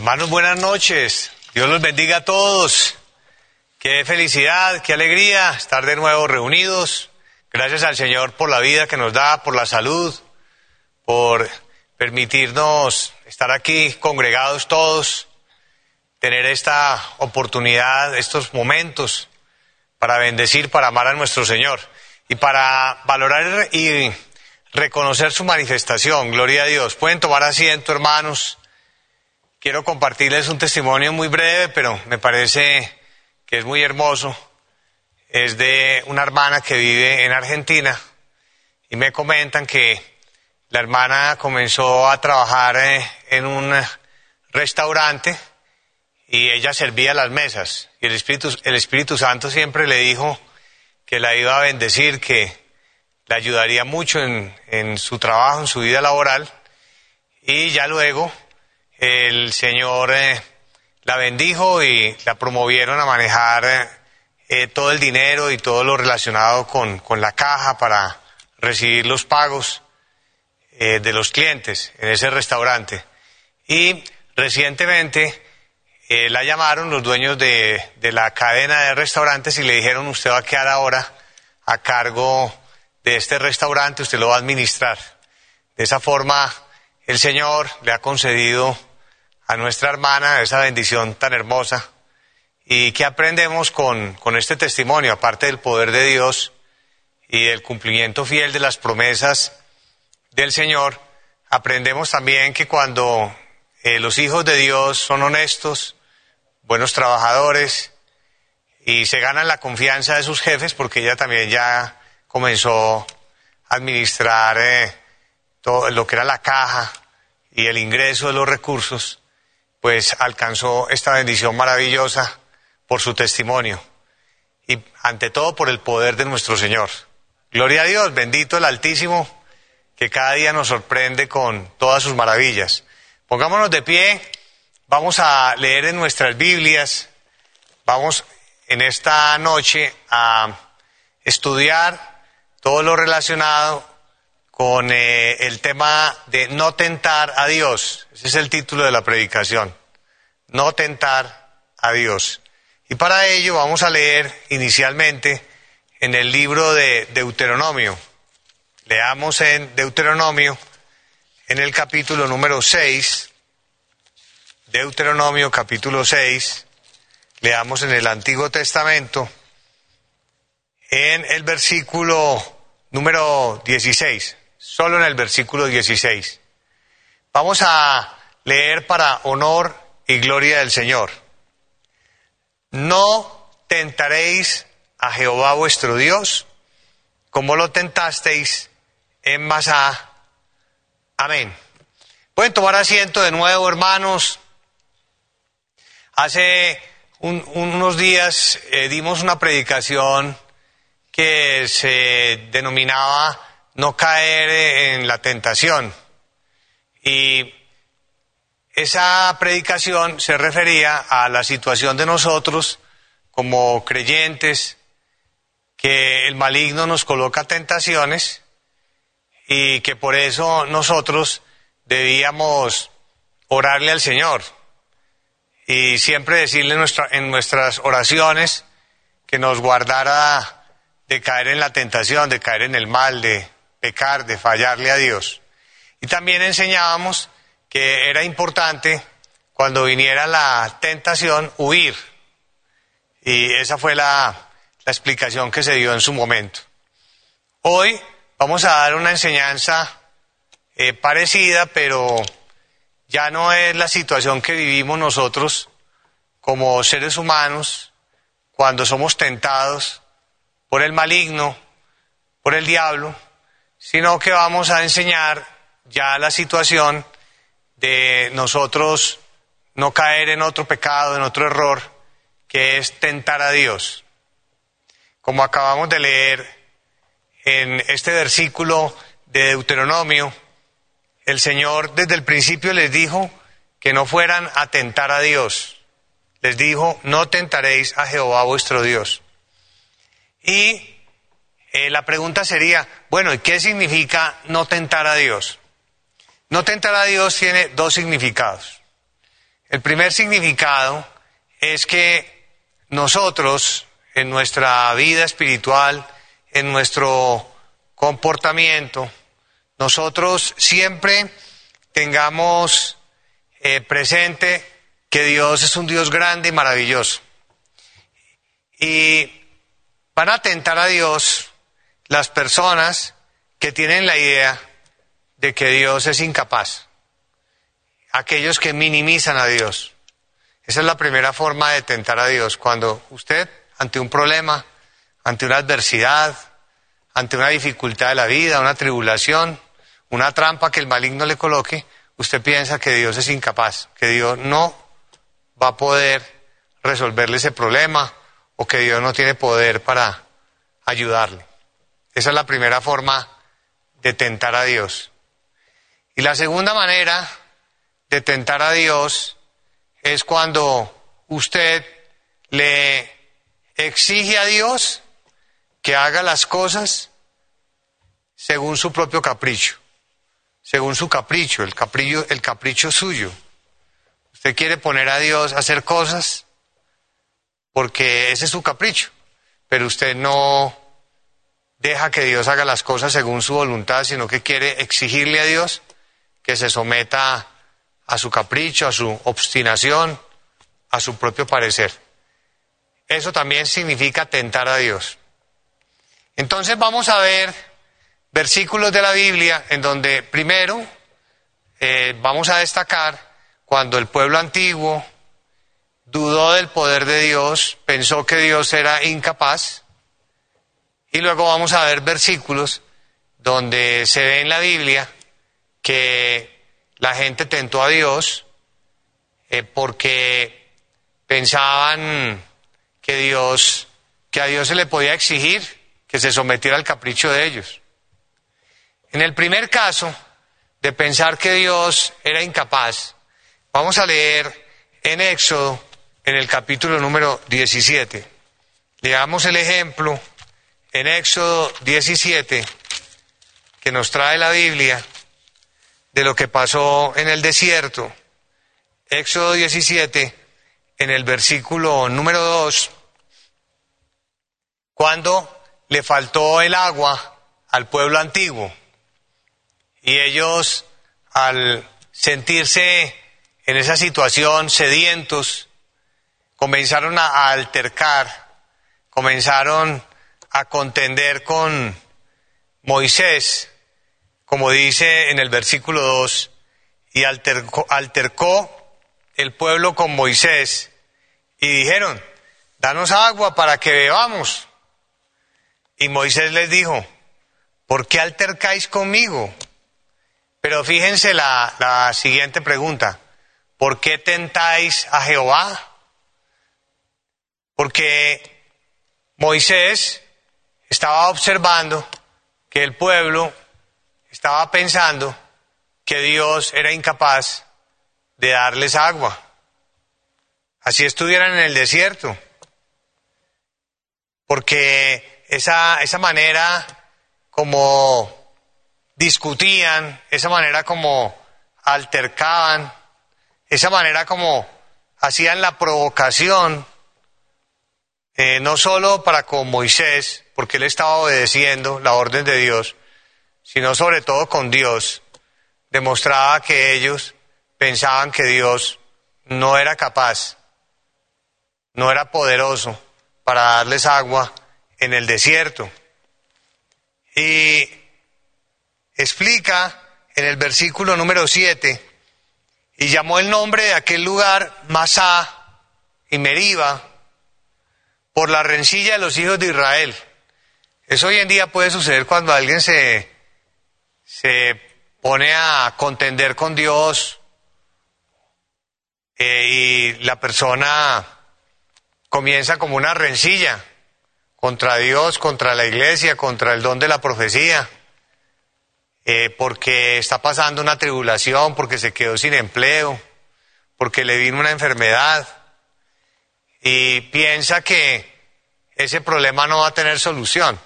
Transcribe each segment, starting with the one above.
Hermanos, buenas noches. Dios los bendiga a todos. Qué felicidad, qué alegría estar de nuevo reunidos. Gracias al Señor por la vida que nos da, por la salud, por permitirnos estar aquí congregados todos, tener esta oportunidad, estos momentos para bendecir, para amar a nuestro Señor y para valorar y reconocer su manifestación. Gloria a Dios. Pueden tomar asiento, hermanos. Quiero compartirles un testimonio muy breve, pero me parece que es muy hermoso. Es de una hermana que vive en Argentina y me comentan que la hermana comenzó a trabajar eh, en un restaurante y ella servía las mesas. Y el Espíritu, Santo siempre le dijo que la iba a bendecir, que le ayudaría mucho en su trabajo, en su vida laboral. Y ya luego el Señor eh, la bendijo y la promovieron a manejar eh, eh, todo el dinero y todo lo relacionado con, con la caja para recibir los pagos de los clientes en ese restaurante. Y recientemente la llamaron los dueños de, de la cadena de restaurantes y le dijeron usted va a quedar ahora a cargo de este restaurante, usted lo va a administrar. De esa forma, el Señor le ha concedido a nuestra hermana esa bendición tan hermosa. ¿Y qué aprendemos con, con este testimonio? Aparte del poder de Dios y del cumplimiento fiel de las promesas del Señor, aprendemos también que cuando eh, los hijos de Dios son honestos, buenos trabajadores y se ganan la confianza de sus jefes, porque ella también ya comenzó a administrar eh, todo lo que era la caja y el ingreso de los recursos, pues alcanzó esta bendición maravillosa por su testimonio y ante todo por el poder de nuestro Señor. Gloria a Dios, bendito el Altísimo, que cada día nos sorprende con todas sus maravillas. Pongámonos de pie, vamos a leer en nuestras Biblias, vamos en esta noche a estudiar todo lo relacionado con eh, el tema de no tentar a Dios. Ese es el título de la predicación. No tentar a Dios. Y para ello vamos a leer inicialmente en el libro de Deuteronomio. Leamos en Deuteronomio, en el capítulo número 6, Deuteronomio capítulo 6, leamos en el Antiguo Testamento, en el versículo número 16 solo en el versículo 16. Vamos a leer para honor y gloria del Señor. No tentaréis a Jehová vuestro Dios como lo tentasteis en Masá. Amén. Pueden tomar asiento de nuevo, hermanos. Hace unos días eh, dimos una predicación que se denominaba no caer en la tentación. Y esa predicación se refería a la situación de nosotros como creyentes, que el maligno nos coloca tentaciones y que por eso nosotros debíamos orarle al Señor y siempre decirle en nuestras oraciones que nos guardara de caer en la tentación, de caer en el mal, de pecar, de fallarle a Dios. Y también enseñábamos que era importante cuando viniera la tentación huir. Y esa fue la, explicación que se dio en su momento. Hoy vamos a dar una enseñanza eh, parecida, pero ya no es la situación que vivimos nosotros como seres humanos cuando somos tentados por el maligno, por el diablo, sino que vamos a enseñar ya la situación de nosotros no caer en otro pecado, en otro error, que es tentar a Dios. Como acabamos de leer en este versículo de Deuteronomio, el Señor desde el principio les dijo que no fueran a tentar a Dios. Les dijo, no tentaréis a Jehová vuestro Dios. Y eh, la pregunta sería, bueno, ¿y qué significa no tentar a Dios? No tentar a Dios tiene dos significados. El primer significado es que nosotros, en nuestra vida espiritual, en nuestro comportamiento, nosotros siempre tengamos eh, presente que Dios es un Dios grande y maravilloso. Y van a tentar a Dios las personas que tienen la idea de que Dios es incapaz, aquellos que minimizan a Dios. Esa es la primera forma de tentar a Dios, cuando usted, ante un problema, ante una adversidad, ante una dificultad de la vida, una tribulación, una trampa que el maligno le coloque, usted piensa que Dios es incapaz, que Dios no va a poder resolverle ese problema o que Dios no tiene poder para ayudarle. Esa es la primera forma de tentar a Dios. Y la segunda manera de tentar a Dios es cuando usted le exige a Dios que haga las cosas según su propio capricho, según su capricho, el capricho, el capricho suyo. Usted quiere poner a Dios a hacer cosas porque ese es su capricho, pero usted no deja que Dios haga las cosas según su voluntad, sino que quiere exigirle a Dios que se someta a su capricho, a su obstinación, a su propio parecer. Eso también significa tentar a Dios. Entonces vamos a ver versículos de la Biblia en donde primero eh, vamos a destacar cuando el pueblo antiguo dudó del poder de Dios, pensó que Dios era incapaz, y luego vamos a ver versículos donde se ve en la Biblia que la gente tentó a Dios eh, porque pensaban que Dios, que a Dios se le podía exigir que se sometiera al capricho de ellos. En el primer caso de pensar que Dios era incapaz, vamos a leer en Éxodo, en el capítulo número 17. Leamos el ejemplo en Éxodo 17, que nos trae la Biblia, de lo que pasó en el desierto. Éxodo 17, en el versículo número 2, cuando le faltó el agua al pueblo antiguo y ellos al sentirse en esa situación sedientos, comenzaron a altercar, comenzaron a contender con Moisés, como dice en el versículo 2, y altercó, altercó el pueblo con Moisés y dijeron, danos agua para que bebamos. Y Moisés les dijo, ¿por qué altercáis conmigo? Pero fíjense la, la siguiente pregunta, ¿por qué tentáis a Jehová? Porque Moisés estaba observando que el pueblo estaba pensando que Dios era incapaz de darles agua. Así estuvieran en el desierto. Porque esa, esa manera como discutían, esa manera como altercaban, esa manera como hacían la provocación, eh, no solo para con Moisés, porque él estaba obedeciendo la orden de Dios, sino sobre todo con Dios, demostraba que ellos pensaban que Dios no era capaz, no era poderoso para darles agua en el desierto. Y explica en el versículo número 7, y llamó el nombre de aquel lugar Masá y Meriba por la rencilla de los hijos de Israel. Eso hoy en día puede suceder cuando alguien se, se pone a contender con Dios eh, y la persona comienza como una rencilla contra Dios, contra la iglesia, contra el don de la profecía, eh, porque está pasando una tribulación, porque se quedó sin empleo, porque le vino una enfermedad y piensa que ese problema no va a tener solución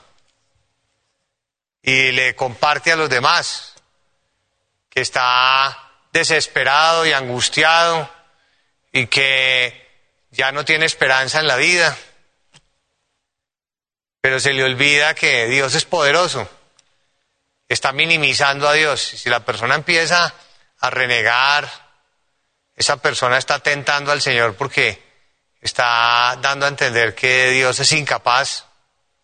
y le comparte a los demás que está desesperado y angustiado y que ya no tiene esperanza en la vida, pero se le olvida que Dios es poderoso. Está minimizando a Dios. Si la persona empieza a renegar, esa persona está tentando al Señor porque está dando a entender que Dios es incapaz,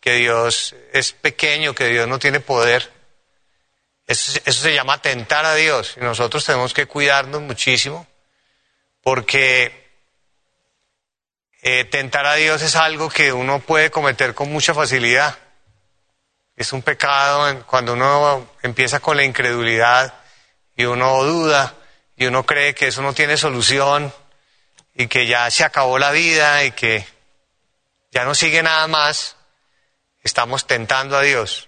que Dios es pequeño, que Dios no tiene poder. Eso, se llama tentar a Dios. Y nosotros tenemos que cuidarnos muchísimo porque eh, tentar a Dios es algo que uno puede cometer con mucha facilidad. Es un pecado cuando uno empieza con la incredulidad y uno duda y uno cree que eso no tiene solución y que ya se acabó la vida y que ya no sigue nada más. Estamos tentando a Dios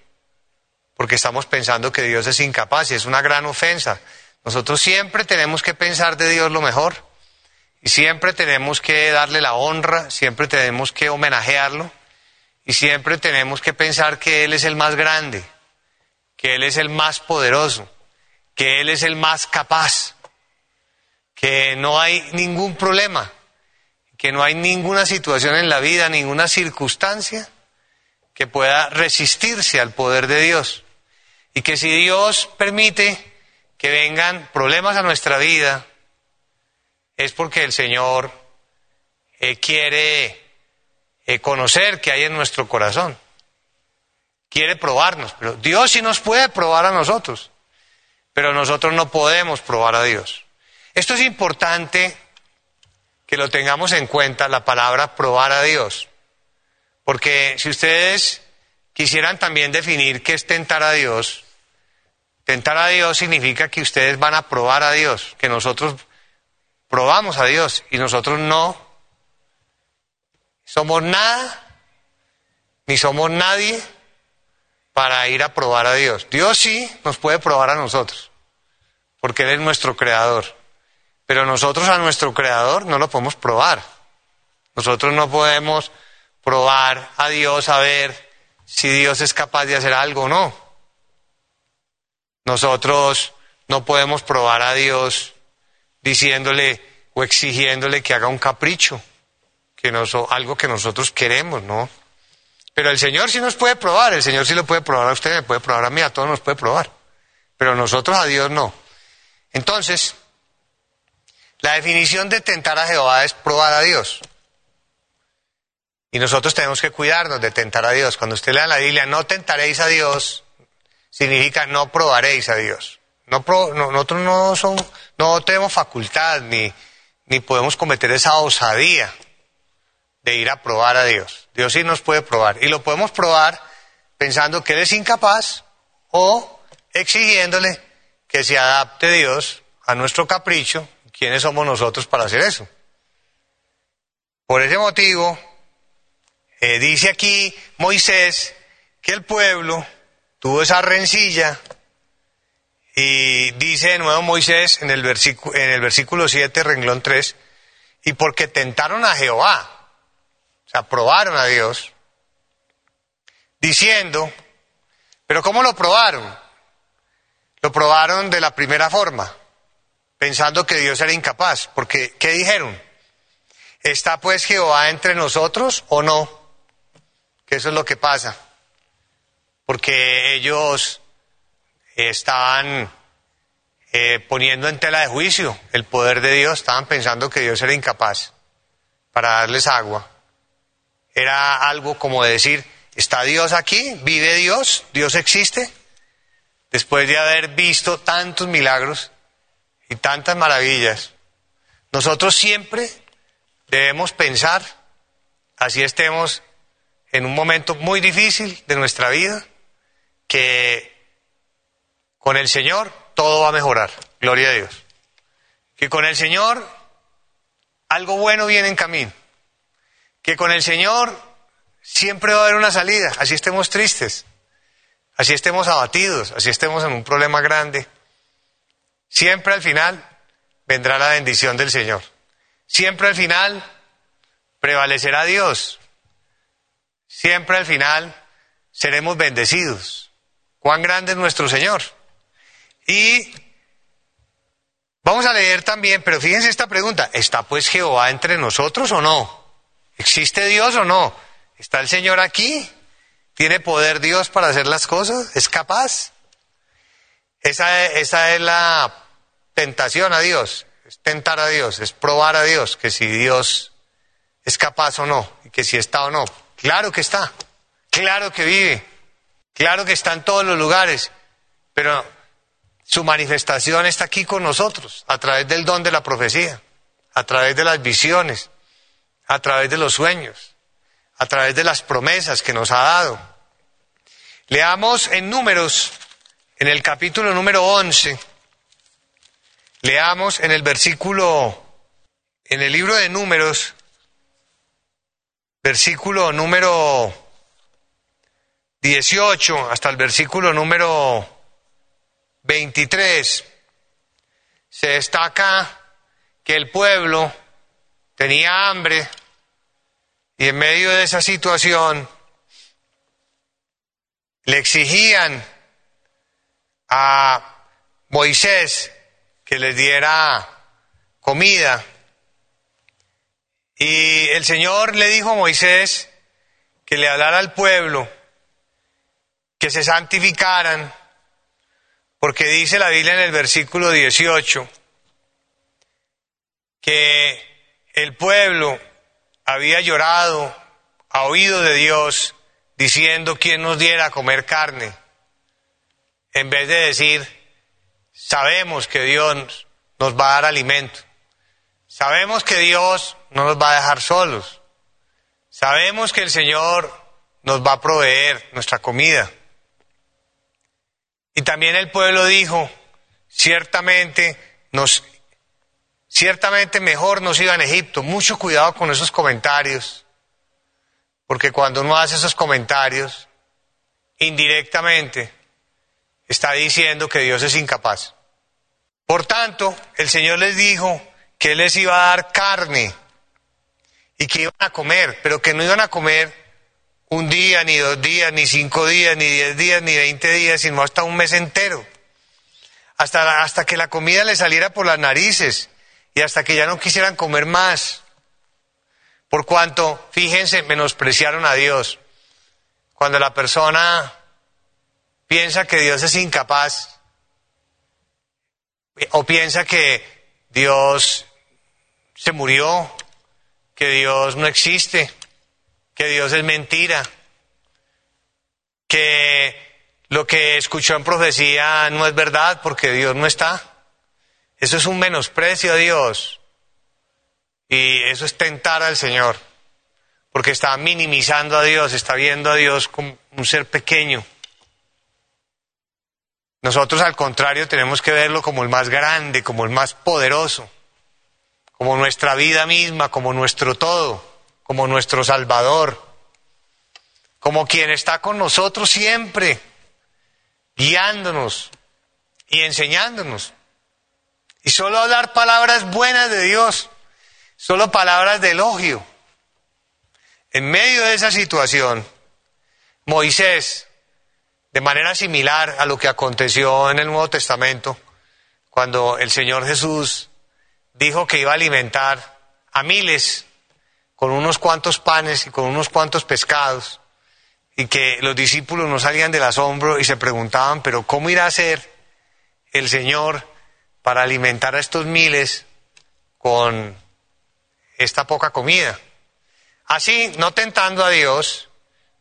porque estamos pensando que Dios es incapaz y es una gran ofensa. Nosotros siempre tenemos que pensar de Dios lo mejor y siempre tenemos que darle la honra, siempre tenemos que homenajearlo y siempre tenemos que pensar que Él es el más grande, que Él es el más poderoso, que Él es el más capaz, que no hay ningún problema, que no hay ninguna situación en la vida, ninguna circunstancia que pueda resistirse al poder de Dios. Y que si Dios permite que vengan problemas a nuestra vida, es porque el Señor eh, quiere eh, conocer qué hay en nuestro corazón. Quiere probarnos, pero Dios sí nos puede probar a nosotros, pero nosotros no podemos probar a Dios. Esto es importante que lo tengamos en cuenta, la palabra probar a Dios, porque si ustedes quisieran también definir qué es tentar a Dios, tentar a Dios significa que ustedes van a probar a Dios, que nosotros probamos a Dios y nosotros no somos nada, ni somos nadie para ir a probar a Dios. Dios sí nos puede probar a nosotros, porque Él es nuestro creador. Pero nosotros a nuestro creador no lo podemos probar. Nosotros no podemos probar a Dios a ver si Dios es capaz de hacer algo o no. Nosotros no podemos probar a Dios diciéndole o exigiéndole que haga un capricho, que no algo que nosotros queremos, ¿no? Pero el Señor sí nos puede probar, el Señor sí lo puede probar a usted, me puede probar a mí, a todos nos puede probar. Pero nosotros a Dios no. Entonces, la definición de tentar a Jehová es probar a Dios. Y nosotros tenemos que cuidarnos de tentar a Dios. Cuando usted lea la Biblia, no tentaréis a Dios, significa no probaréis a Dios. No, nosotros no, son, no tenemos facultad ni, ni podemos cometer esa osadía de ir a probar a Dios. Dios sí nos puede probar. Y lo podemos probar pensando que Él es incapaz o exigiéndole que se adapte Dios a nuestro capricho. ¿Quiénes somos nosotros para hacer eso? Por ese motivo, eh, dice aquí Moisés que el pueblo tuvo esa rencilla y dice de nuevo Moisés en el, versículo, en el versículo 7, renglón 3, y porque tentaron a Jehová, o sea, probaron a Dios, diciendo, pero ¿cómo lo probaron? Lo probaron de la primera forma, pensando que Dios era incapaz, porque ¿qué dijeron? ¿Está pues Jehová entre nosotros o no? Eso es lo que pasa, porque ellos estaban eh, poniendo en tela de juicio el poder de Dios, estaban pensando que Dios era incapaz para darles agua. Era algo como decir, ¿está Dios aquí? ¿Vive Dios? ¿Dios existe? Después de haber visto tantos milagros y tantas maravillas, nosotros siempre debemos pensar, así estemos en un momento muy difícil de nuestra vida, que con el Señor todo va a mejorar. Gloria a Dios. Que con el Señor algo bueno viene en camino. Que con el Señor siempre va a haber una salida. Así estemos tristes. Así estemos abatidos. Así estemos en un problema grande. Siempre al final vendrá la bendición del Señor. Siempre al final prevalecerá Dios. Siempre al final seremos bendecidos. Cuán grande es nuestro Señor. Y Vamos a leer también, pero fíjense esta pregunta, ¿está pues Jehová entre nosotros o no? ¿Existe Dios o no? ¿Está el Señor aquí? ¿Tiene poder Dios para hacer las cosas? ¿Es capaz? Esa, esa es la tentación a Dios, es tentar a Dios, es probar a Dios que si Dios es capaz o no, y que si está o no. Claro que está, claro que vive, claro que está en todos los lugares, pero su manifestación está aquí con nosotros, a través del don de la profecía, a través de las visiones, a través de los sueños, a través de las promesas que nos ha dado. Leamos en números, en el capítulo número 11, leamos en el versículo, en el libro de números, versículo número 18 hasta el versículo número 23, se destaca que el pueblo tenía hambre y en medio de esa situación le exigían a Moisés que les diera comida. Y el Señor le dijo a Moisés que le hablara al pueblo, que se santificaran, porque dice la Biblia en el versículo 18 que el pueblo había llorado a oído de Dios diciendo quién nos diera a comer carne, en vez de decir, sabemos que Dios nos va a dar alimento, sabemos que Dios no nos va a dejar solos, sabemos que el Señor nos va a proveer nuestra comida. Y también el pueblo dijo, ciertamente nos ciertamente mejor nos iba en Egipto. Mucho cuidado con esos comentarios, porque cuando uno hace esos comentarios, indirectamente está diciendo que Dios es incapaz. Por tanto, el Señor les dijo que les iba a dar carne y que iban a comer, pero que no iban a comer un día, ni dos días, ni cinco días, ni diez días, ni veinte días, sino hasta un mes entero. Hasta, hasta que la comida les saliera por las narices y hasta que ya no quisieran comer más. Por cuanto, fíjense, menospreciaron a Dios. Cuando la persona piensa que Dios es incapaz o piensa que Dios se murió, que Dios no existe, que Dios es mentira, que lo que escuchó en profecía no es verdad porque Dios no está. Eso es un menosprecio a Dios y eso es tentar al Señor porque está minimizando a Dios, está viendo a Dios como un ser pequeño. Nosotros al contrario tenemos que verlo como el más grande, como el más poderoso, como nuestra vida misma, como nuestro todo como nuestro Salvador, como quien está con nosotros siempre, guiándonos y enseñándonos. Y solo hablar palabras buenas de Dios, solo palabras de elogio. En medio de esa situación, Moisés, de manera similar a lo que aconteció en el Nuevo Testamento, cuando el Señor Jesús dijo que iba a alimentar a miles con unos cuantos panes y con unos cuantos pescados, y que los discípulos no salían del asombro y se preguntaban, pero ¿cómo irá a ser el Señor para alimentar a estos miles con esta poca comida? Así, no tentando a Dios,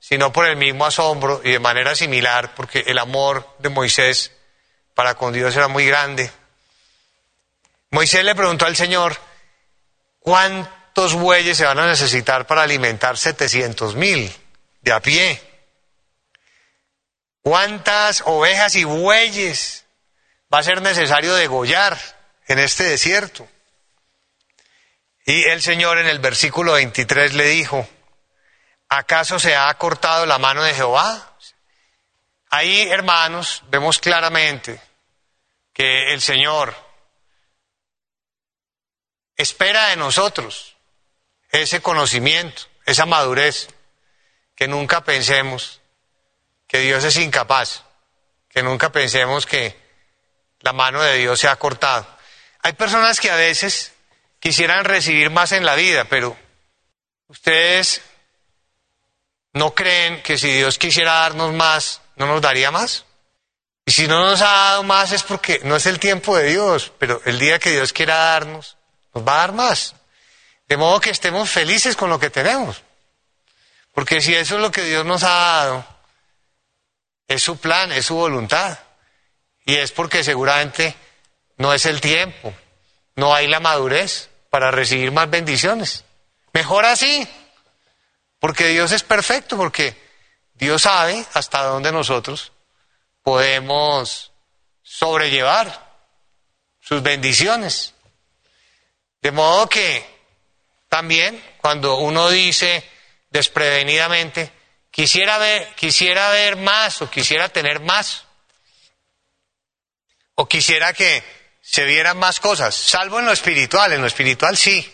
sino por el mismo asombro y de manera similar, porque el amor de Moisés para con Dios era muy grande. Moisés le preguntó al Señor, ¿cuánto ¿Cuántos bueyes se van a necesitar para alimentar 700 mil de a pie? ¿Cuántas ovejas y bueyes va a ser necesario degollar en este desierto? Y el Señor en el versículo 23 le dijo, ¿acaso se ha cortado la mano de Jehová? Ahí, hermanos, vemos claramente que el Señor espera de nosotros ese conocimiento, esa madurez, que nunca pensemos que Dios es incapaz, que nunca pensemos que la mano de Dios se ha cortado. Hay personas que a veces quisieran recibir más en la vida, pero ustedes no creen que si Dios quisiera darnos más, no nos daría más. Y si no nos ha dado más es porque no es el tiempo de Dios, pero el día que Dios quiera darnos, nos va a dar más. De modo que estemos felices con lo que tenemos. Porque si eso es lo que Dios nos ha dado, es su plan, es su voluntad. Y es porque seguramente no es el tiempo, no hay la madurez para recibir más bendiciones. Mejor así, porque Dios es perfecto, porque Dios sabe hasta dónde nosotros podemos sobrellevar sus bendiciones. De modo que también cuando uno dice desprevenidamente, quisiera ver, quisiera ver más o quisiera tener más, o quisiera que se vieran más cosas, salvo en lo espiritual, en lo espiritual sí,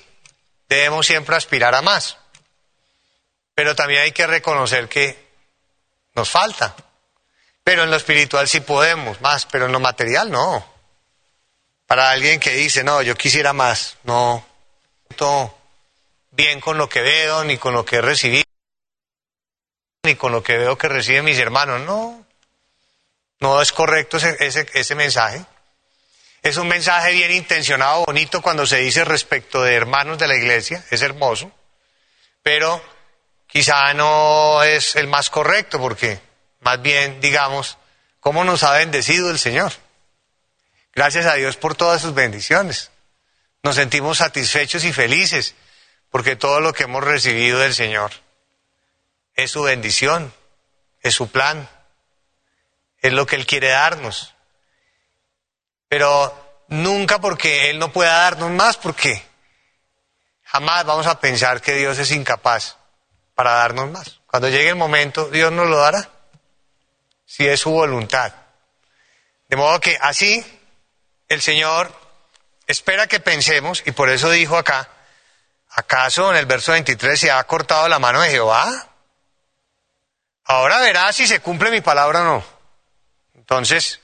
debemos siempre aspirar a más, pero también hay que reconocer que nos falta. Pero en lo espiritual sí podemos más, pero en lo material no. Para alguien que dice, no, yo quisiera más, no, todo bien con lo que veo, ni con lo que he recibido, ni con lo que veo que reciben mis hermanos, no. No es correcto ese, ese, ese mensaje. Es un mensaje bien intencionado, bonito cuando se dice respecto de hermanos de la iglesia, es hermoso, pero quizá no es el más correcto porque más bien digamos, cómo nos ha bendecido el Señor. Gracias a Dios por todas sus bendiciones. Nos sentimos satisfechos y felices porque todo lo que hemos recibido del Señor es su bendición, es su plan, es lo que Él quiere darnos. Pero nunca porque Él no pueda darnos más, porque jamás vamos a pensar que Dios es incapaz para darnos más. Cuando llegue el momento, Dios nos lo dará si es su voluntad. De modo que así el Señor espera que pensemos, y por eso dijo acá, ¿acaso en el verso 23 se ha cortado la mano de Jehová? Ahora verá si se cumple mi palabra o no. Entonces,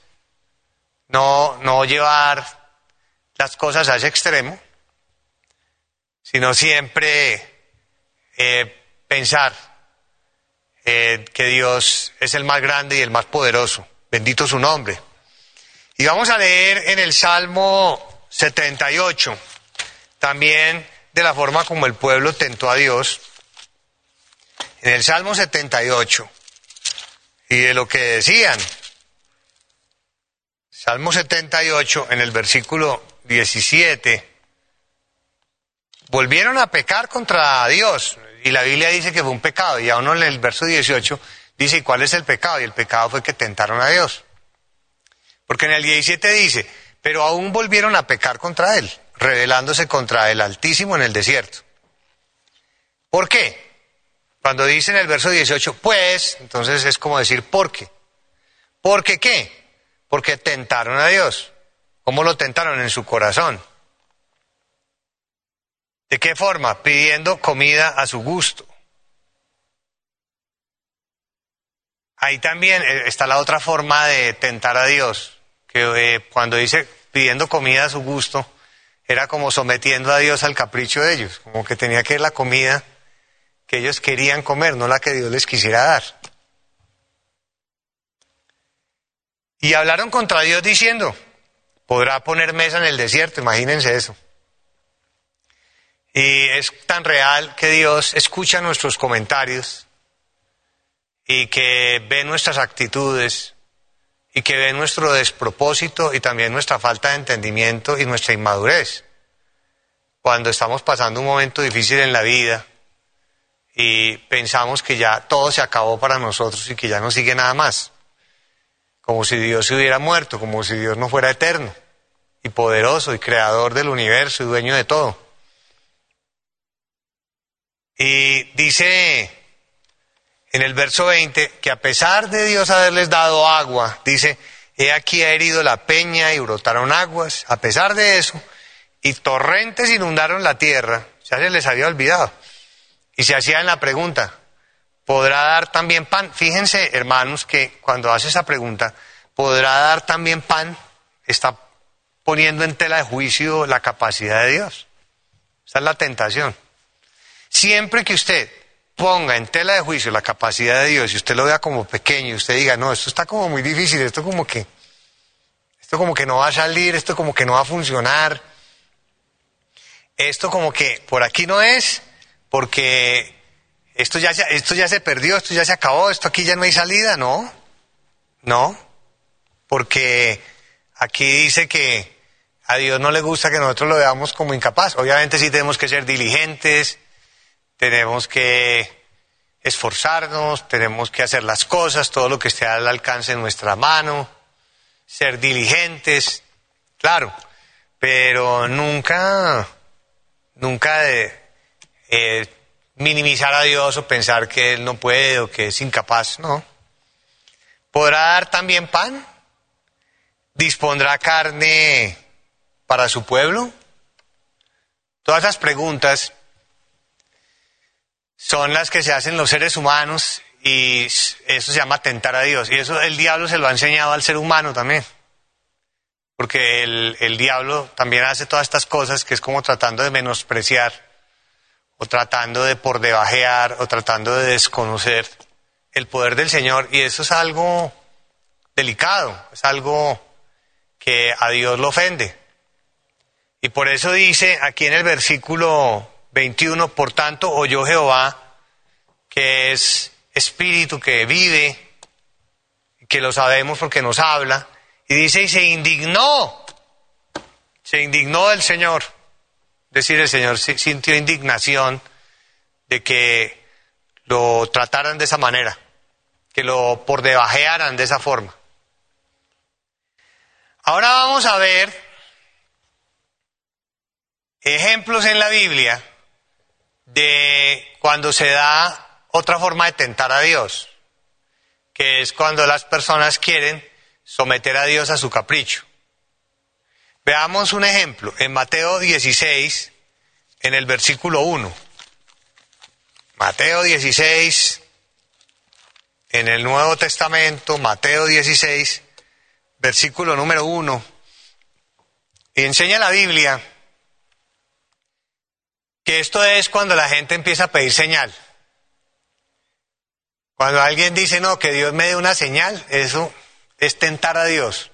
no, no llevar las cosas a ese extremo, sino siempre eh, pensar eh, que Dios es el más grande y el más poderoso. Bendito su nombre. Y vamos a leer en el Salmo 78, también de la forma como el pueblo tentó a Dios. En el Salmo 78, y de lo que decían. Salmo 78, en el versículo 17, volvieron a pecar contra Dios. Y la Biblia dice que fue un pecado. Y aún en el verso 18 dice, ¿y cuál es el pecado? Y el pecado fue que tentaron a Dios. Porque en el 17 dice, pero aún volvieron a pecar contra Él, rebelándose contra el Altísimo en el desierto. ¿Por qué? Cuando dice en el verso 18, pues, entonces es como decir, ¿por qué? ¿Por qué qué? Porque tentaron a Dios. ¿Cómo lo tentaron? En su corazón. ¿De qué forma? Pidiendo comida a su gusto. Ahí también eh, está la otra forma de tentar a Dios, que eh, cuando dice pidiendo comida a su gusto, era como sometiendo a Dios al capricho de ellos, como que tenía que ir la comida que ellos querían comer, no la que Dios les quisiera dar. Y hablaron contra Dios diciendo, podrá poner mesa en el desierto, imagínense eso. Y es tan real que Dios escucha nuestros comentarios y que ve nuestras actitudes y que ve nuestro despropósito y también nuestra falta de entendimiento y nuestra inmadurez. Cuando estamos pasando un momento difícil en la vida y pensamos que ya todo se acabó para nosotros y que ya no sigue nada más. Como si Dios se hubiera muerto, como si Dios no fuera eterno y poderoso y creador del universo y dueño de todo. Y dice en el verso 20 que a pesar de Dios haberles dado agua, dice, he aquí ha herido la peña y brotaron aguas, a pesar de eso, y torrentes inundaron la tierra, ya se les había olvidado. Y se hacían la pregunta, ¿podrá dar también pan? Fíjense, hermanos, que cuando hace esa pregunta, ¿podrá dar también pan? Está poniendo en tela de juicio la capacidad de Dios. Esa es la tentación. Siempre que usted ponga en tela de juicio la capacidad de Dios y usted lo vea como pequeño y usted diga, no, esto está como muy difícil, esto como que, esto como que no va a salir, esto como que no va a funcionar, esto como que por aquí no es, porque esto ya, esto ya se perdió, esto ya se acabó, esto aquí ya no hay salida, no, no, porque aquí dice que a Dios no le gusta que nosotros lo veamos como incapaz. Obviamente sí tenemos que ser diligentes, tenemos que esforzarnos, tenemos que hacer las cosas, todo lo que esté al alcance de nuestra mano, ser diligentes, claro, pero nunca, nunca de, eh, minimizar a Dios o pensar que Él no puede o que es incapaz, no. ¿Podrá dar también pan? ¿Dispondrá carne para su pueblo? Todas esas preguntas son las que se hacen los seres humanos y eso se llama tentar a Dios. Y eso el diablo se lo ha enseñado al ser humano también. Porque el, el diablo también hace todas estas cosas que es como tratando de menospreciar o tratando de por debajear o tratando de desconocer el poder del Señor. Y eso es algo delicado, es algo que a Dios lo ofende. Y por eso dice aquí en el versículo 21, por tanto oyó Jehová, que es espíritu que vive, que lo sabemos porque nos habla, y dice, y se indignó, se indignó del Señor. Decir, el Señor sintió indignación de que lo trataran de esa manera, que lo por debajearan de esa forma. Ahora vamos a ver ejemplos en la Biblia de cuando se da otra forma de tentar a Dios, que es cuando las personas quieren someter a Dios a su capricho. Veamos un ejemplo en Mateo 16, en el versículo 1. Mateo 16, en el Nuevo Testamento, Mateo 16, versículo número 1. Y enseña la Biblia que esto es cuando la gente empieza a pedir señal. Cuando alguien dice, no, que Dios me dé una señal, eso es tentar a Dios,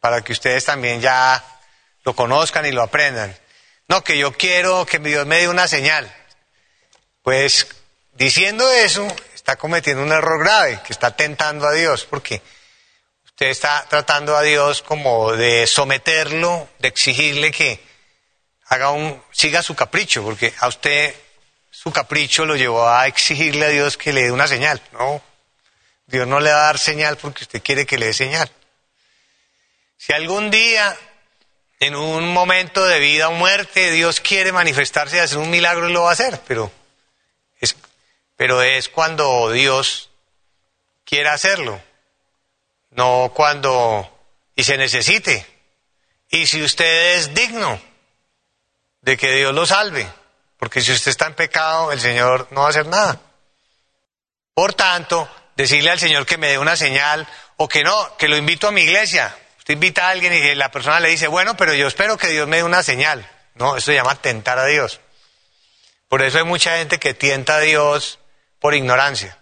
para que ustedes también ya lo conozcan y lo aprendan. No, que yo quiero que Dios me dé una señal. Pues diciendo eso, está cometiendo un error grave, que está tentando a Dios, porque usted está tratando a Dios como de someterlo, de exigirle que haga un, siga su capricho, porque a usted su capricho lo llevó a exigirle a Dios que le dé una señal. No, Dios no le va a dar señal porque usted quiere que le dé señal. Si algún día, en un momento de vida o muerte, Dios quiere manifestarse y hacer un milagro, lo va a hacer, pero es, pero es cuando Dios quiera hacerlo, no cuando y se necesite. Y si usted es digno, de que Dios lo salve, porque si usted está en pecado, el Señor no va a hacer nada. Por tanto, decirle al Señor que me dé una señal o que no, que lo invito a mi iglesia. Usted invita a alguien y la persona le dice, bueno, pero yo espero que Dios me dé una señal. No, eso se llama tentar a Dios. Por eso hay mucha gente que tienta a Dios por ignorancia.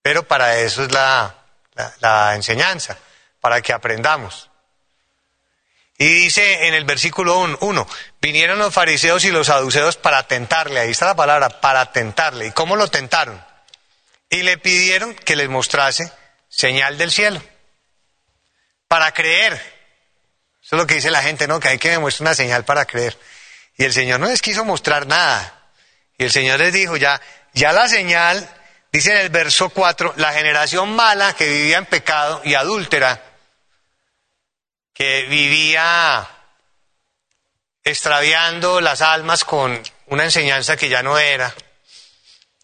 Pero para eso es la, la, la enseñanza, para que aprendamos. Y dice en el versículo 1, vinieron los fariseos y los saduceos para tentarle, ahí está la palabra, para tentarle. ¿Y cómo lo tentaron? Y le pidieron que les mostrase señal del cielo, para creer. Eso es lo que dice la gente, ¿no? Que hay que demostrar una señal para creer. Y el Señor no les quiso mostrar nada. Y el Señor les dijo, ya, ya la señal, dice en el verso 4, la generación mala que vivía en pecado y adúltera, que vivía extraviando las almas con una enseñanza que ya no era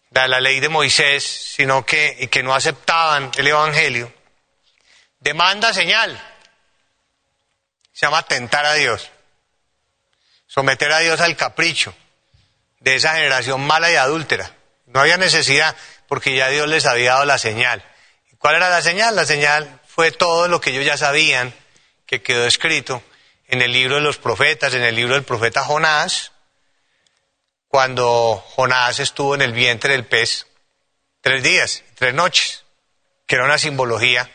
de la ley de Moisés, sino que, que no aceptaban el Evangelio, demanda señal. Se llama tentar a Dios, someter a Dios al capricho de esa generación mala y adúltera. No había necesidad porque ya Dios les había dado la señal. ¿Y cuál era la señal? La señal fue todo lo que ellos ya sabían que quedó escrito en el libro de los profetas, en el libro del profeta Jonás, cuando Jonás estuvo en el vientre del pez tres días, tres noches, que era una simbología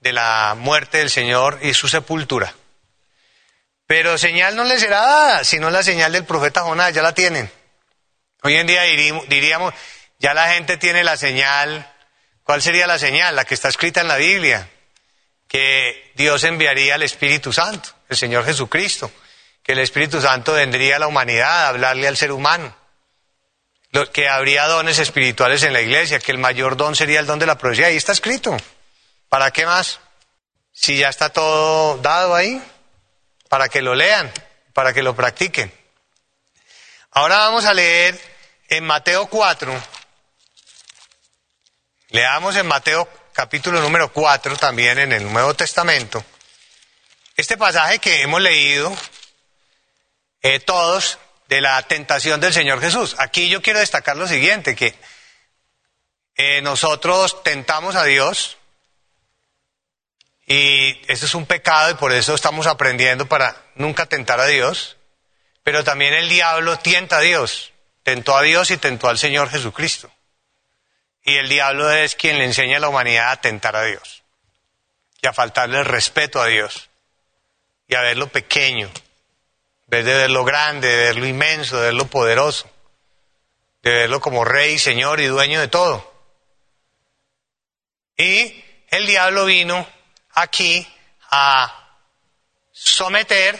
de la muerte del Señor y su sepultura. Pero señal no les será dada, sino la señal del profeta Jonás, ya la tienen. Hoy en día diríamos, ya la gente tiene la señal. ¿Cuál sería la señal? La que está escrita en la Biblia, que Dios enviaría al Espíritu Santo, el Señor Jesucristo, que el Espíritu Santo vendría a la humanidad a hablarle al ser humano, que habría dones espirituales en la iglesia, que el mayor don sería el don de la profecía. Ahí está escrito. ¿Para qué más? Si ya está todo dado ahí, para que lo lean, para que lo practiquen. Ahora vamos a leer en Mateo 4. Leamos en Mateo capítulo número 4 también en el Nuevo Testamento. Este pasaje que hemos leído eh, todos de la tentación del Señor Jesús. Aquí yo quiero destacar lo siguiente, que eh, nosotros tentamos a Dios y eso es un pecado y por eso estamos aprendiendo para nunca tentar a Dios. Pero también el diablo tienta a Dios. Tentó a Dios y tentó al Señor Jesucristo. Y el diablo es quien le enseña a la humanidad a tentar a Dios. Y a faltarle el respeto a Dios. Y a ver lo pequeño. Vez de ver lo grande, de ver lo inmenso, de ver lo poderoso. De verlo como rey, señor y dueño de todo. Y el diablo vino aquí a someter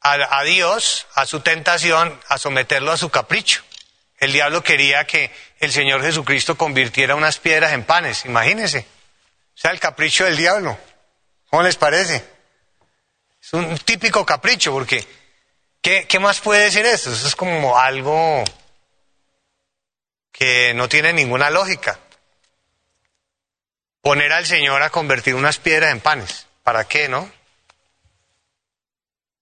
a, Dios, a su tentación, a someterlo a su capricho. El diablo quería que el Señor Jesucristo convirtiera unas piedras en panes, imagínense. O sea, el capricho del diablo. ¿Cómo les parece? Es un típico capricho, porque ¿qué, más puede decir eso? Eso es como algo que no tiene ninguna lógica. Poner al Señor a convertir unas piedras en panes. ¿Para qué, no?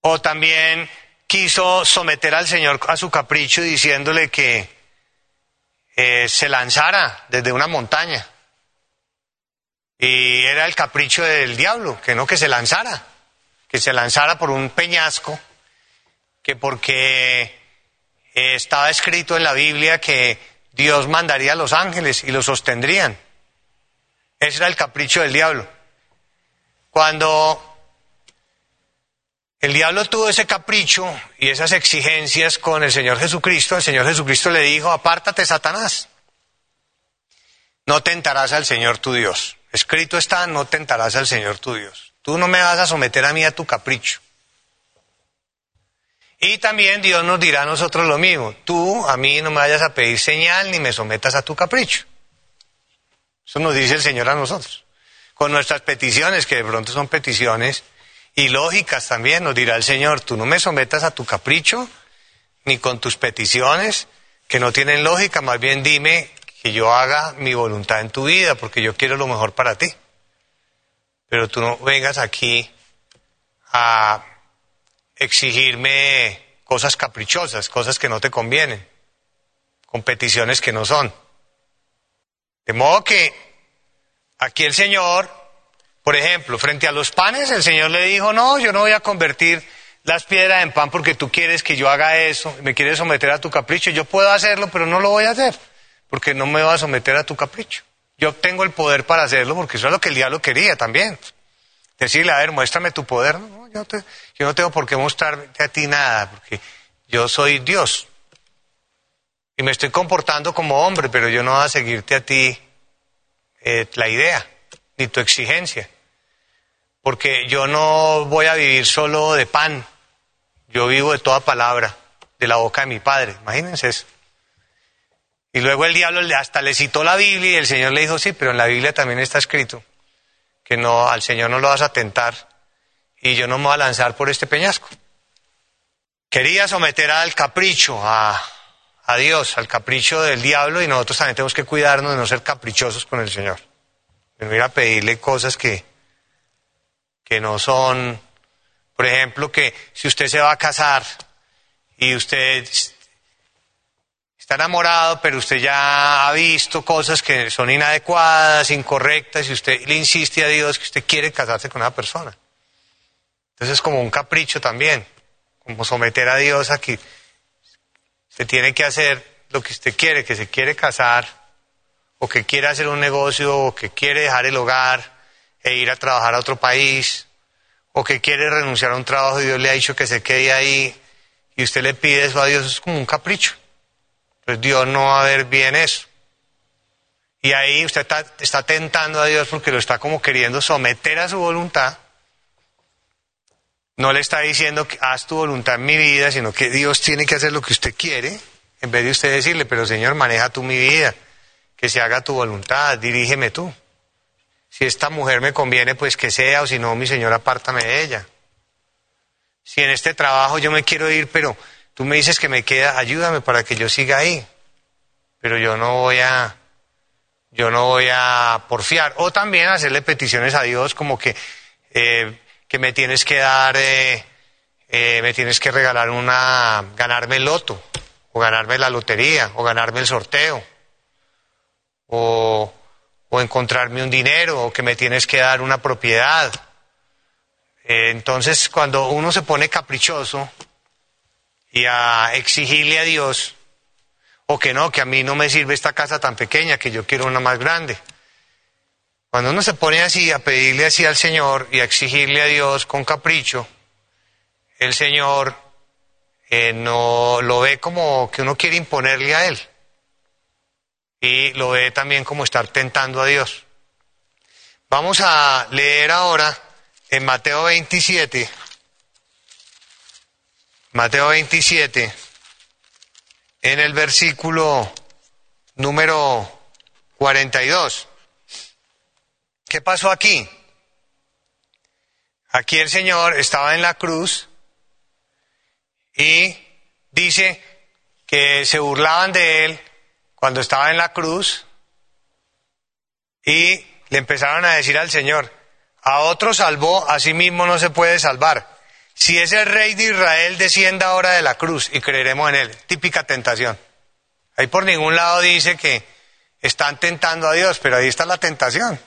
O también quiso someter al Señor a su capricho diciéndole que eh, se lanzara desde una montaña. Y era el capricho del diablo, que no que se lanzara, que se lanzara por un peñasco, que porque eh, estaba escrito en la Biblia que Dios mandaría a los ángeles y los sostendrían. Ese era el capricho del diablo. Cuando el diablo tuvo ese capricho y esas exigencias con el Señor Jesucristo. El Señor Jesucristo le dijo, apártate, Satanás. No tentarás al Señor tu Dios. Escrito está, no tentarás al Señor tu Dios. Tú no me vas a someter a mí a tu capricho. Y también Dios nos dirá a nosotros lo mismo. Tú a mí no me vayas a pedir señal ni me sometas a tu capricho. Eso nos dice el Señor a nosotros. Con nuestras peticiones, que de pronto son peticiones y lógicas también, nos dirá el Señor, tú no me sometas a tu capricho, ni con tus peticiones, que no tienen lógica, más bien dime que yo haga mi voluntad en tu vida, porque yo quiero lo mejor para ti. Pero tú no vengas aquí a exigirme cosas caprichosas, cosas que no te convienen, con peticiones que no son. De modo que aquí el Señor por ejemplo, frente a los panes, el Señor le dijo, no, yo no voy a convertir las piedras en pan porque tú quieres que yo haga eso, me quieres someter a tu capricho. Yo puedo hacerlo, pero no lo voy a hacer, porque no me voy a someter a tu capricho. Yo tengo el poder para hacerlo, porque eso es lo que el diablo quería también. Decirle, a ver, muéstrame tu poder. No, yo, no tengo por qué mostrarte a ti nada, porque yo soy Dios. Y me estoy comportando como hombre, pero yo no voy a seguirte a ti eh, la idea, ni tu exigencia porque yo no voy a vivir solo de pan, yo vivo de toda palabra, de la boca de mi Padre, imagínense eso. Y luego el diablo hasta le citó la Biblia y el Señor le dijo, sí, pero en la Biblia también está escrito que no, al Señor no lo vas a tentar y yo no me voy a lanzar por este peñasco. Quería someter al capricho, a, a Dios, al capricho del diablo y nosotros también tenemos que cuidarnos de no ser caprichosos con el Señor. De no ir a pedirle cosas que, que no son, por ejemplo, que si usted se va a casar y usted está enamorado, pero usted ya ha visto cosas que son inadecuadas, incorrectas, y usted le insiste a Dios que usted quiere casarse con una persona. Entonces es como un capricho también, como someter a Dios a que se tiene que hacer lo que usted quiere, que se quiere casar, o que quiere hacer un negocio, o que quiere dejar el hogar e ir a trabajar a otro país, o que quiere renunciar a un trabajo y Dios le ha dicho que se quede ahí, y usted le pide eso a Dios, es como un capricho. Entonces Dios no va a ver bien eso. Y ahí usted está, está tentando a Dios porque lo está como queriendo someter a su voluntad. No le está diciendo que haz tu voluntad en mi vida, sino que Dios tiene que hacer lo que usted quiere, en vez de usted decirle, pero Señor, maneja tú mi vida, que se haga tu voluntad, dirígeme tú. Si esta mujer me conviene, pues que sea, o si no, mi Señor, apártame de ella. Si en este trabajo yo me quiero ir, pero tú me dices que me queda, ayúdame para que yo siga ahí. Pero yo no voy a, yo no voy a porfiar. O también hacerle peticiones a Dios como que, eh, que me tienes que dar, eh, eh, me tienes que regalar una, ganarme el loto, o ganarme la lotería, o ganarme el sorteo, o, o encontrarme un dinero, o que me tienes que dar una propiedad. entonces, cuando uno se pone caprichoso y a exigirle a Dios, o que no, que a mí no me sirve esta casa tan pequeña, que yo quiero una más grande. Cuando uno se pone así a pedirle así al Señor y a exigirle a Dios con capricho, el Señor eh, no lo ve como que uno quiere imponerle a Él. Y lo ve también como estar tentando a Dios. Vamos a leer ahora en Mateo 27. Mateo 27 en el versículo número 42. ¿Qué pasó aquí? Aquí el Señor estaba en la cruz y dice que se burlaban de él cuando estaba en la cruz y le empezaron a decir al Señor, a otro salvó, a sí mismo no se puede salvar. Si ese rey de Israel descienda ahora de la cruz y creeremos en él, típica tentación. Ahí por ningún lado dice que están tentando a Dios, pero ahí está la tentación.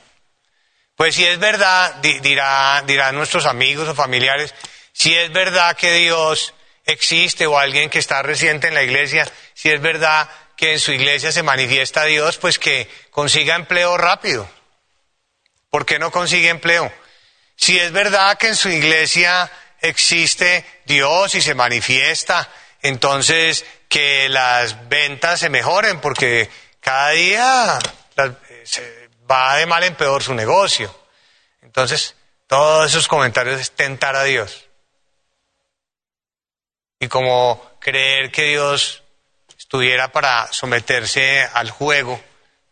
Pues si es verdad, dirá, dirán nuestros amigos o familiares, si es verdad que Dios existe o alguien que está reciente en la iglesia, si es verdad que en su iglesia se manifiesta Dios, pues que consiga empleo rápido. ¿Por qué no consigue empleo? Si es verdad que en su iglesia existe Dios y se manifiesta, entonces que las ventas se mejoren porque cada día se va de mal en peor su negocio. Entonces, todos esos comentarios es tentar a Dios. Y como creer que Dios estuviera para someterse al juego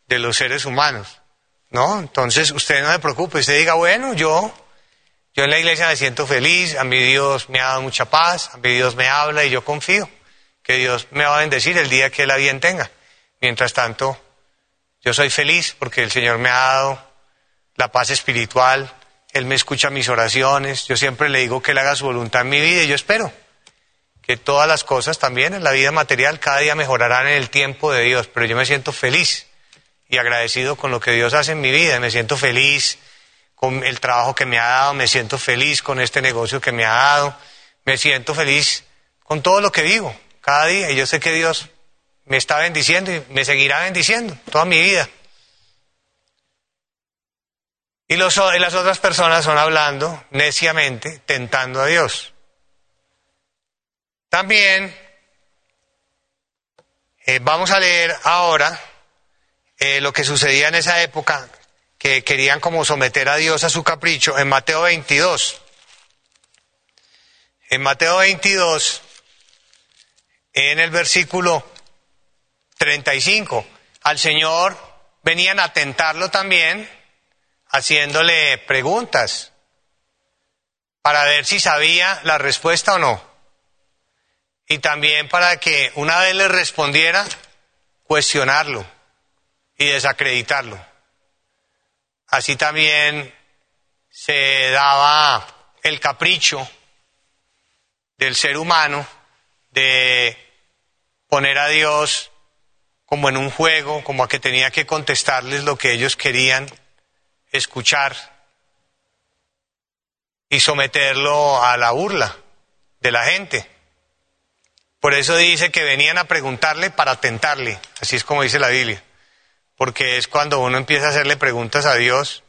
de los seres humanos. ¿No? Entonces, usted no se preocupe, usted diga, bueno, yo yo en la iglesia me siento feliz, a mi Dios me ha dado mucha paz, a mi Dios me habla y yo confío que Dios me va a bendecir el día que Él bien tenga. Mientras tanto, yo soy feliz porque el Señor me ha dado la paz espiritual, Él me escucha mis oraciones, yo siempre le digo que Él haga su voluntad en mi vida y yo espero que todas las cosas también en la vida material cada día mejorarán en el tiempo de Dios, pero yo me siento feliz y agradecido con lo que Dios hace en mi vida, me siento feliz con el trabajo que me ha dado, me siento feliz con este negocio que me ha dado, me siento feliz con todo lo que vivo cada día y yo sé que Dios me está bendiciendo y me seguirá bendiciendo toda mi vida. Y, las otras personas son hablando neciamente, tentando a Dios. También eh, vamos a leer ahora eh, lo que sucedía en esa época que querían como someter a Dios a su capricho en Mateo 22. En Mateo 22, en el versículo 35, al Señor venían a tentarlo también, haciéndole preguntas para ver si sabía la respuesta o no. Y también para que una vez le respondiera, cuestionarlo y desacreditarlo. Así también se daba el capricho del ser humano de poner a Dios como en un juego, como a que tenía que contestarles lo que ellos querían escuchar. y someterlo a la burla de la gente. Por eso dice que venían a preguntarle para tentarle, así es como dice la Biblia, porque es cuando uno empieza a hacerle preguntas a Dios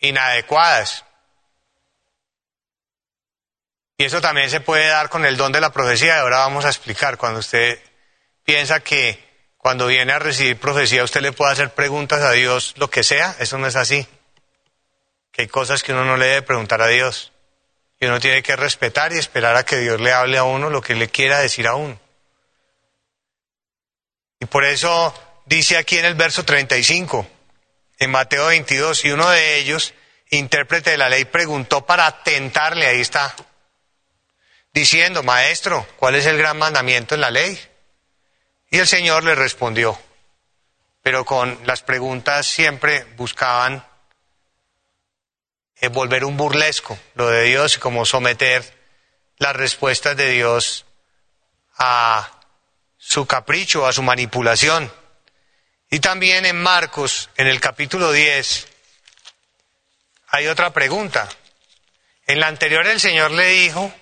inadecuadas. Y eso también se puede dar con el don de la profecía, y ahora vamos a explicar, cuando usted piensa que cuando viene a recibir profecía usted le puede hacer preguntas a Dios, lo que sea, eso no es así. Que hay cosas que uno no le debe preguntar a Dios. Y uno tiene que respetar y esperar a que Dios le hable a uno lo que le quiera decir a uno. Y por eso dice aquí en el verso 35, en Mateo 22, y uno de ellos, intérprete de la ley, preguntó para tentarle, ahí está, diciendo, Maestro, ¿cuál es el gran mandamiento en la ley? Y el Señor le respondió, pero con las preguntas siempre buscaban eh, volver un burlesco lo de Dios y como someter las respuestas de Dios a su capricho, a su manipulación. Y también en Marcos, en el capítulo 10, hay otra pregunta. En la anterior el Señor le dijo,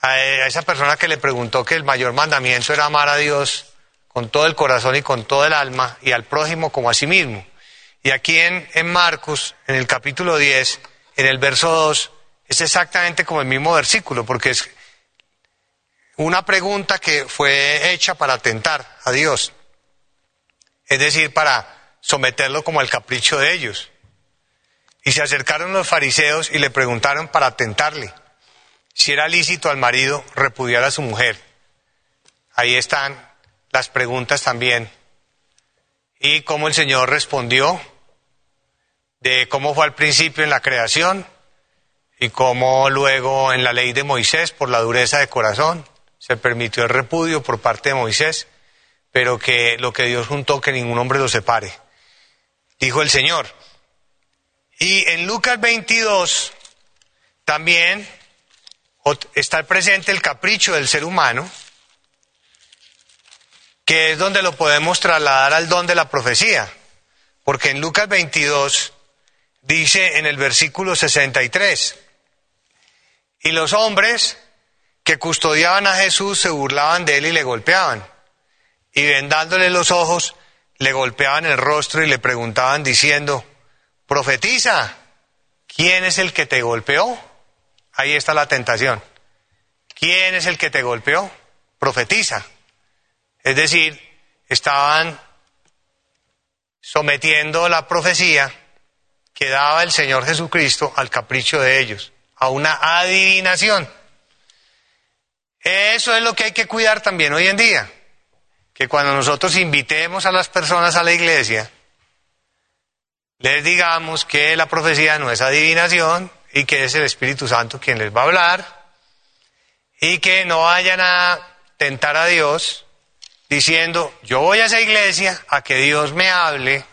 a esa persona que le preguntó que el mayor mandamiento era amar a Dios con todo el corazón y con todo el alma y al prójimo como a sí mismo. Y aquí en, en Marcos, en el capítulo 10, en el verso 2, es exactamente como el mismo versículo, porque es una pregunta que fue hecha para tentar a Dios, es decir, para someterlo como al capricho de ellos. Y se acercaron los fariseos y le preguntaron para tentarle si era lícito al marido repudiar a su mujer. Ahí están las preguntas también. Y cómo el Señor respondió de cómo fue al principio en la creación y cómo luego en la ley de Moisés, por la dureza de corazón, se permitió el repudio por parte de Moisés, pero que lo que Dios juntó, que ningún hombre lo separe. Dijo el Señor. Y en Lucas 22 también está presente el capricho del ser humano, que es donde lo podemos trasladar al don de la profecía. Porque en Lucas 22 dice en el versículo 63, y los hombres que custodiaban a Jesús se burlaban de él y le golpeaban, y vendándole los ojos, le golpeaban el rostro y le preguntaban diciendo, profetiza, ¿quién es el que te golpeó? Ahí está la tentación. ¿Quién es el que te golpeó? Profetiza. Es decir, estaban sometiendo la profecía que daba el Señor Jesucristo al capricho de ellos, a una adivinación. Eso es lo que hay que cuidar también hoy en día, que cuando nosotros invitemos a las personas a la iglesia, les digamos que la profecía no es adivinación, y que es el Espíritu Santo quien les va a hablar y que no vayan a tentar a Dios diciendo, yo voy a esa iglesia a que Dios me hable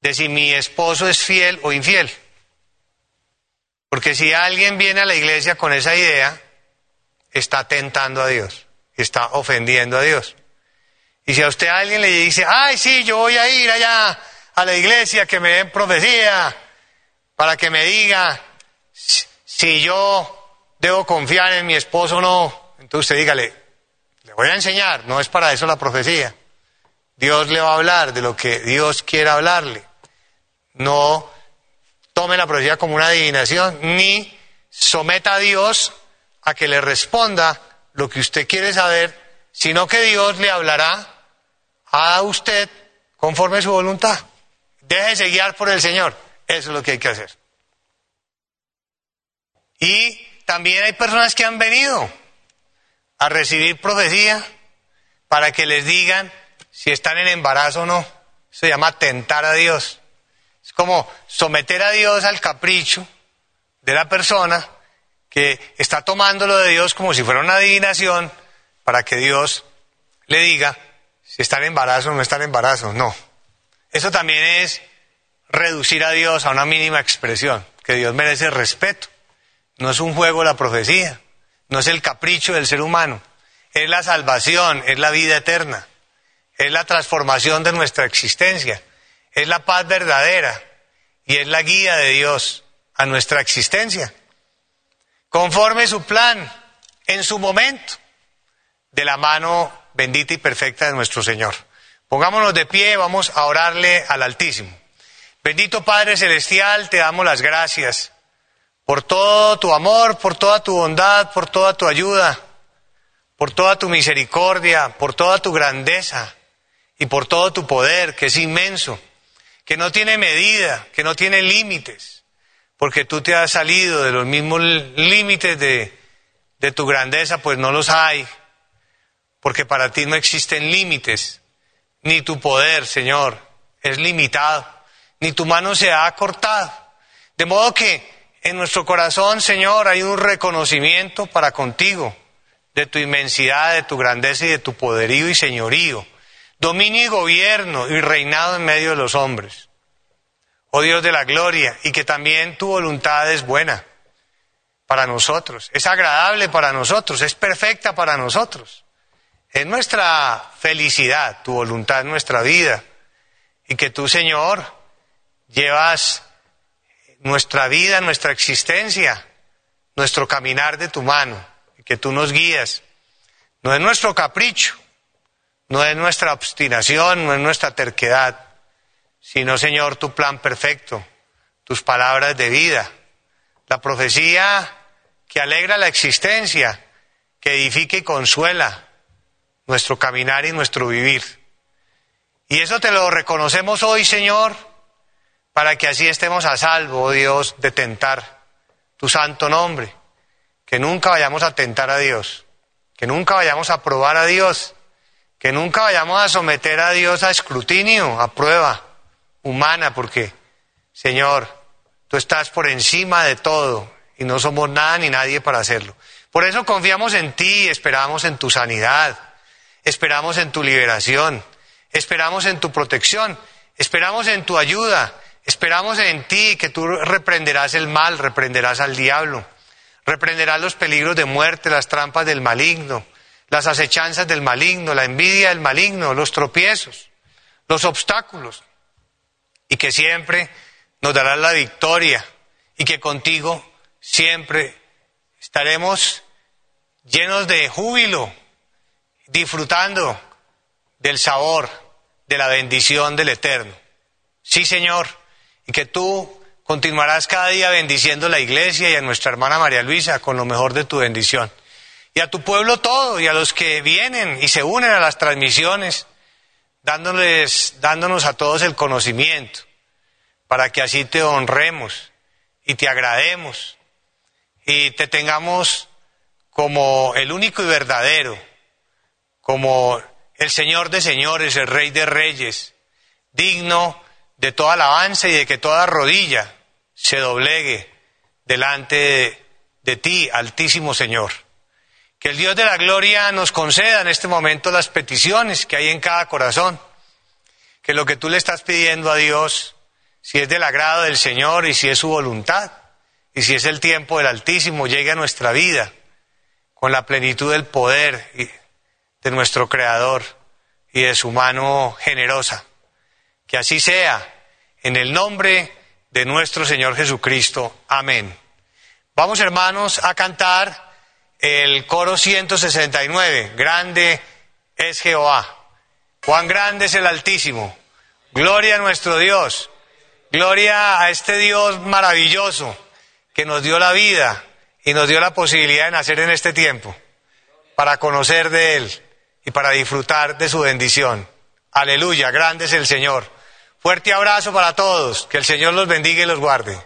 de si mi esposo es fiel o infiel. Porque si alguien viene a la iglesia con esa idea, está tentando a Dios, está ofendiendo a Dios. Y si a usted alguien le dice, ay, sí, yo voy a ir allá a la iglesia que me den profecía, para que me diga si yo debo confiar en mi esposo o no. Entonces usted dígale, le voy a enseñar, no es para eso la profecía. Dios le va a hablar de lo que Dios quiera hablarle. No tome la profecía como una adivinación, ni someta a Dios a que le responda lo que usted quiere saber, sino que Dios le hablará a usted conforme a su voluntad. Déjese guiar por el Señor. Eso es lo que hay que hacer. Y también hay personas que han venido a recibir profecía para que les digan si están en embarazo o no. Eso se llama tentar a Dios. Es como someter a Dios al capricho de la persona que está tomándolo de Dios como si fuera una adivinación para que Dios le diga si está en embarazo o no está en embarazo. No. Eso también es reducir a Dios a una mínima expresión, que Dios merece respeto. No es un juego la profecía, no es el capricho del ser humano, es la salvación, es la vida eterna, es la transformación de nuestra existencia, es la paz verdadera y es la guía de Dios a nuestra existencia, conforme su plan, en su momento, de la mano bendita y perfecta de nuestro Señor. Pongámonos de pie, vamos a orarle al Altísimo. Bendito Padre Celestial, te damos las gracias por todo tu amor, por toda tu bondad, por toda tu ayuda, por toda tu misericordia, por toda tu grandeza y por todo tu poder, que es inmenso, que no tiene medida, que no tiene límites, porque tú te has salido de los mismos límites de, tu grandeza, pues no los hay, porque para ti no existen límites, ni tu poder, Señor, es limitado, ni tu mano se ha cortado. De modo que en nuestro corazón, Señor, hay un reconocimiento para contigo de tu inmensidad, de tu grandeza y de tu poderío y señorío, dominio y gobierno y reinado en medio de los hombres. Oh Dios de la gloria, y que también tu voluntad es buena para nosotros, es agradable para nosotros, es perfecta para nosotros. Es nuestra felicidad, tu voluntad, nuestra vida, y que tú, Señor, llevas nuestra vida, nuestra existencia, nuestro caminar de tu mano, que tú nos guías. No es nuestro capricho, no es nuestra obstinación, no es nuestra terquedad, sino, Señor, tu plan perfecto, tus palabras de vida, la profecía que alegra la existencia, que edifica y consuela nuestro caminar y nuestro vivir. Y eso te lo reconocemos hoy, Señor, para que así estemos a salvo, oh Dios, de tentar tu santo nombre, que nunca vayamos a tentar a Dios, que nunca vayamos a probar a Dios, que nunca vayamos a someter a Dios a escrutinio, a prueba humana, porque, Señor, tú estás por encima de todo y no somos nada ni nadie para hacerlo. Por eso confiamos en ti, esperamos en tu sanidad, esperamos en tu liberación, esperamos en tu protección, esperamos en tu ayuda, Esperamos en ti que tú reprenderás el mal, reprenderás al diablo, reprenderás los peligros de muerte, las trampas del maligno, las acechanzas del maligno, la envidia del maligno, los tropiezos, los obstáculos, y que siempre nos darás la victoria y que contigo siempre estaremos llenos de júbilo, disfrutando del sabor, de la bendición del Eterno. Sí, Señor y que tú continuarás cada día bendiciendo la iglesia y a nuestra hermana María Luisa con lo mejor de tu bendición. Y a tu pueblo todo, y a los que vienen y se unen a las transmisiones, dándoles, dándonos a todos el conocimiento, para que así te honremos y te agrademos y te tengamos como el único y verdadero, como el Señor de señores, el Rey de reyes, digno de toda alabanza y de que toda rodilla se doblegue delante de, ti, Altísimo Señor. Que el Dios de la gloria nos conceda en este momento las peticiones que hay en cada corazón. Que lo que tú le estás pidiendo a Dios, si es del agrado del Señor y si es su voluntad, y si es el tiempo del Altísimo, llegue a nuestra vida con la plenitud del poder de nuestro Creador y de su mano generosa. Que así sea, en el nombre de nuestro Señor Jesucristo. Amén. Vamos hermanos a cantar el coro 169. Grande es Jehová. Cuán grande es el Altísimo. Gloria a nuestro Dios. Gloria a este Dios maravilloso que nos dio la vida y nos dio la posibilidad de nacer en este tiempo para conocer de Él y para disfrutar de su bendición. Aleluya, grande es el Señor. Fuerte abrazo para todos. Que el Señor los bendiga y los guarde.